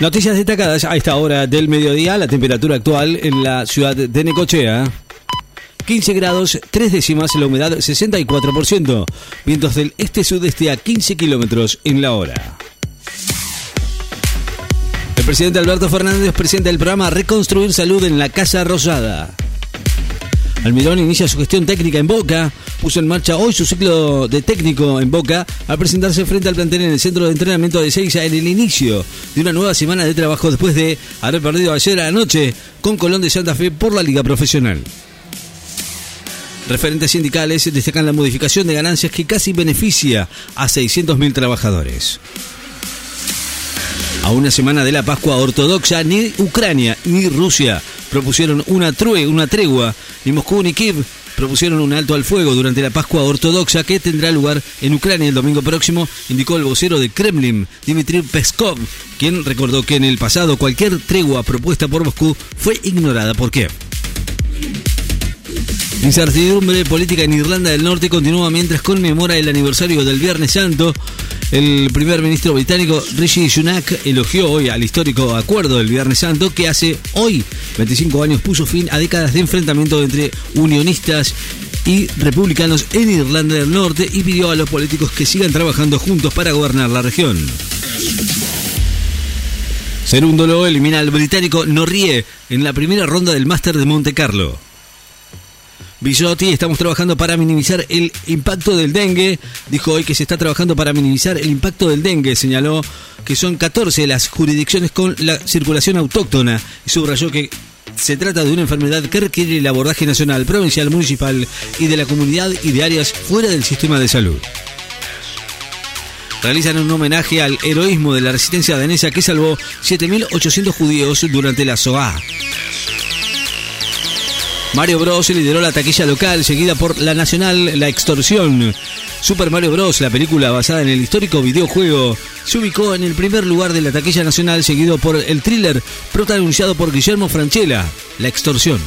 Noticias destacadas a esta hora del mediodía. La temperatura actual en la ciudad de Necochea. 15 grados, 3 décimas, la humedad 64%. Vientos del este-sudeste a 15 kilómetros en la hora. El presidente Alberto Fernández presenta el programa Reconstruir Salud en la Casa Rosada. Almirón inicia su gestión técnica en Boca, puso en marcha hoy su ciclo de técnico en Boca al presentarse frente al plantel en el centro de entrenamiento de Seiza en el inicio de una nueva semana de trabajo después de haber perdido ayer a la noche con Colón de Santa Fe por la Liga Profesional. Referentes sindicales destacan la modificación de ganancias que casi beneficia a 600.000 trabajadores. A una semana de la Pascua Ortodoxa, ni Ucrania ni Rusia propusieron una, true, una tregua, ni Moscú ni Kiev propusieron un alto al fuego durante la Pascua Ortodoxa que tendrá lugar en Ucrania el domingo próximo, indicó el vocero de Kremlin, Dmitry Peskov, quien recordó que en el pasado cualquier tregua propuesta por Moscú fue ignorada. ¿Por qué? Incertidumbre política en Irlanda del Norte continúa mientras conmemora el aniversario del Viernes Santo. El primer ministro británico Rishi Sunak elogió hoy al histórico acuerdo del Viernes Santo que hace hoy, 25 años, puso fin a décadas de enfrentamiento entre unionistas y republicanos en Irlanda del Norte y pidió a los políticos que sigan trabajando juntos para gobernar la región. Serúndolo elimina al británico Norrie en la primera ronda del Máster de Monte Carlo. Bisotti, estamos trabajando para minimizar el impacto del dengue. Dijo hoy que se está trabajando para minimizar el impacto del dengue. Señaló que son 14 las jurisdicciones con la circulación autóctona y subrayó que se trata de una enfermedad que requiere el abordaje nacional, provincial, municipal y de la comunidad y de áreas fuera del sistema de salud. Realizan un homenaje al heroísmo de la resistencia danesa que salvó 7.800 judíos durante la SOA. Mario Bros lideró la taquilla local, seguida por la nacional La Extorsión. Super Mario Bros, la película basada en el histórico videojuego, se ubicó en el primer lugar de la taquilla nacional, seguido por el thriller protagonizado por Guillermo Franchella, La Extorsión.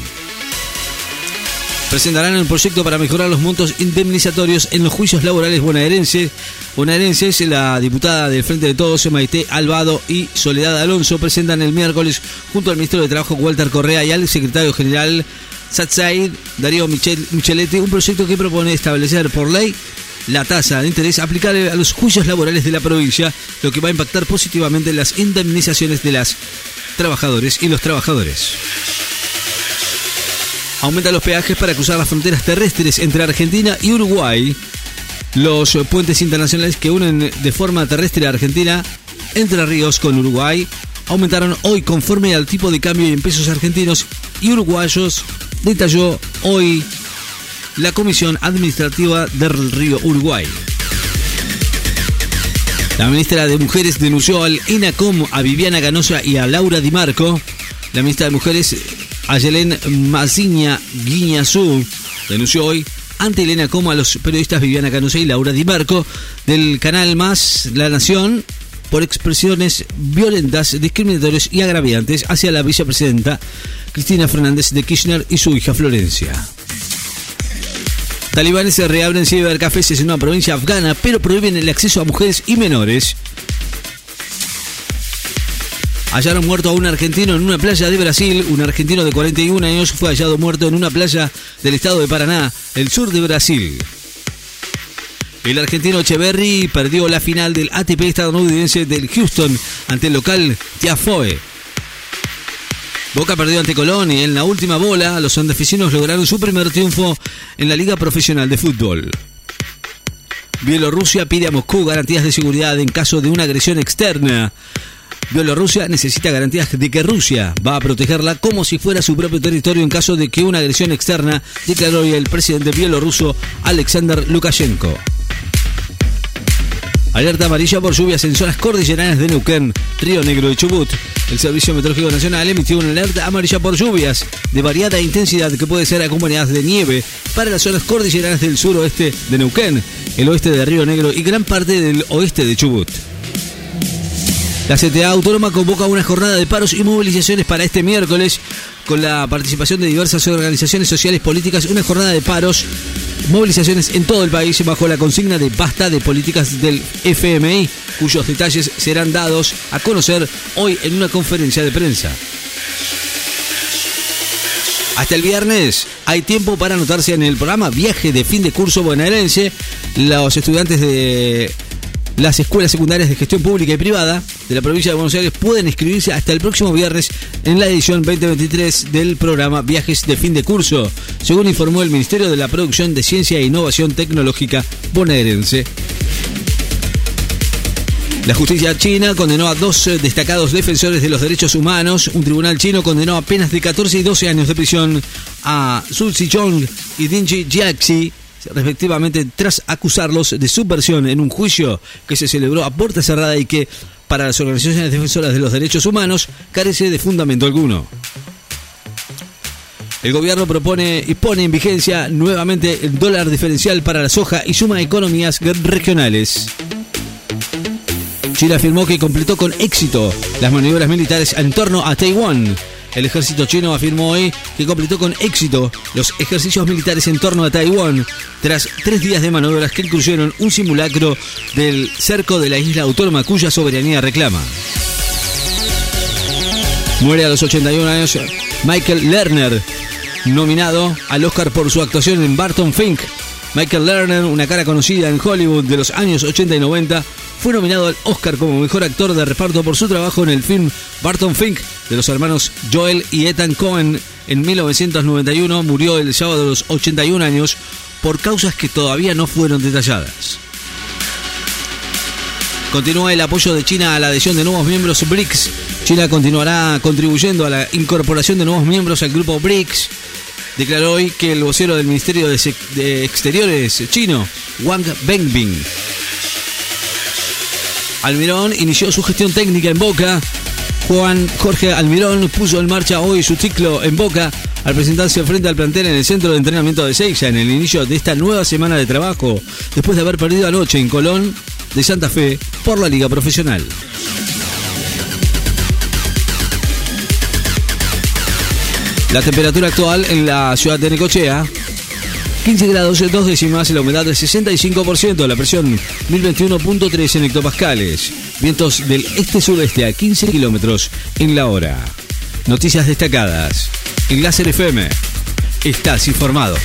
Presentarán el proyecto para mejorar los montos indemnizatorios en los juicios laborales bonaerenses. Bonaerenses, la diputada del Frente de Todos, Maite Albado y Soledad Alonso, presentan el miércoles junto al ministro de Trabajo Walter Correa y al secretario general Satsaid Darío Michel, Micheletti, un proyecto que propone establecer por ley la tasa de interés aplicable a los juicios laborales de la provincia, lo que va a impactar positivamente las indemnizaciones de las trabajadores y los trabajadores. Aumentan los peajes para cruzar las fronteras terrestres entre Argentina y Uruguay. Los puentes internacionales que unen de forma terrestre a Argentina, Entre Ríos con Uruguay, aumentaron hoy conforme al tipo de cambio en pesos argentinos y uruguayos detalló hoy la Comisión Administrativa del Río Uruguay. La ministra de Mujeres denunció al INACOM a Viviana Ganosa y a Laura Di Marco. La ministra de Mujeres, Ayelen Maziña Guiñazú, denunció hoy ante el INACOM a los periodistas Viviana Ganosa y Laura Di Marco del canal Más La Nación por expresiones violentas, discriminatorias y agraviantes hacia la vicepresidenta Cristina Fernández de Kirchner y su hija Florencia. Talibanes se reabren cibercafés en una provincia afgana, pero prohíben el acceso a mujeres y menores. Hallaron muerto a un argentino en una playa de Brasil. Un argentino de 41 años fue hallado muerto en una playa del estado de Paraná, el sur de Brasil. El argentino Echeverry perdió la final del ATP estadounidense del Houston ante el local Tiafoe. Boca perdió ante Colón y en la última bola los santafesinos lograron su primer triunfo en la Liga Profesional de Fútbol. Bielorrusia pide a Moscú garantías de seguridad en caso de una agresión externa. Bielorrusia necesita garantías de que Rusia va a protegerla como si fuera su propio territorio en caso de que una agresión externa, declaró el presidente bielorruso Alexander Lukashenko. Alerta amarilla por lluvias en zonas cordilleranas de Neuquén, Río Negro y Chubut. El Servicio Meteorológico Nacional emitió una alerta amarilla por lluvias de variada intensidad que puede ser acompañadas de nieve para las zonas cordilleranas del suroeste de Neuquén, el oeste de Río Negro y gran parte del oeste de Chubut. La CTA Autónoma convoca una jornada de paros y movilizaciones para este miércoles con la participación de diversas organizaciones sociales políticas, una jornada de paros movilizaciones en todo el país bajo la consigna de basta de políticas del FMI, cuyos detalles serán dados a conocer hoy en una conferencia de prensa. Hasta el viernes hay tiempo para anotarse en el programa Viaje de fin de curso bonaerense. Los estudiantes de las escuelas secundarias de gestión pública y privada de la provincia de Buenos Aires pueden inscribirse hasta el próximo viernes en la edición 2023 del programa Viajes de fin de curso, según informó el Ministerio de la Producción de Ciencia e Innovación Tecnológica bonaerense. La justicia china condenó a dos eh, destacados defensores de los derechos humanos. Un tribunal chino condenó a penas de 14 y 12 años de prisión a Su Xichong y Dinji Jiaxi, respectivamente, tras acusarlos de subversión en un juicio que se celebró a puerta cerrada y que, para las organizaciones defensoras de los derechos humanos, carece de fundamento alguno. El gobierno propone y pone en vigencia nuevamente el dólar diferencial para la soja y suma economías regionales. China afirmó que completó con éxito las maniobras militares en torno a Taiwán. El ejército chino afirmó hoy que completó con éxito los ejercicios militares en torno a Taiwán tras tres días de maniobras que incluyeron un simulacro del cerco de la isla autónoma cuya soberanía reclama. Muere a los 81 años Michael Lerner, nominado al Oscar por su actuación en Barton Fink. Michael Lerner, una cara conocida en Hollywood de los años 80 y 90, fue nominado al Oscar como mejor actor de reparto por su trabajo en el film Barton Fink de los hermanos Joel y Ethan Cohen en 1991. Murió el sábado de los 81 años por causas que todavía no fueron detalladas. Continúa el apoyo de China a la adhesión de nuevos miembros BRICS. China continuará contribuyendo a la incorporación de nuevos miembros al grupo BRICS. Declaró hoy que el vocero del Ministerio de, Exteriores chino, Wang Bengbing, Almirón inició su gestión técnica en Boca. Juan Jorge Almirón puso en marcha hoy su ciclo en Boca al presentarse frente al plantel en el centro de entrenamiento de Seixa en el inicio de esta nueva semana de trabajo, después de haber perdido anoche en Colón de Santa Fe por la Liga Profesional. La temperatura actual en la ciudad de Necochea 15 grados, dos décimas, la humedad del 65%, la presión 1021.3 en hectopascales, vientos del este-sureste a 15 kilómetros en la hora. Noticias destacadas. En Láser FM, estás informado.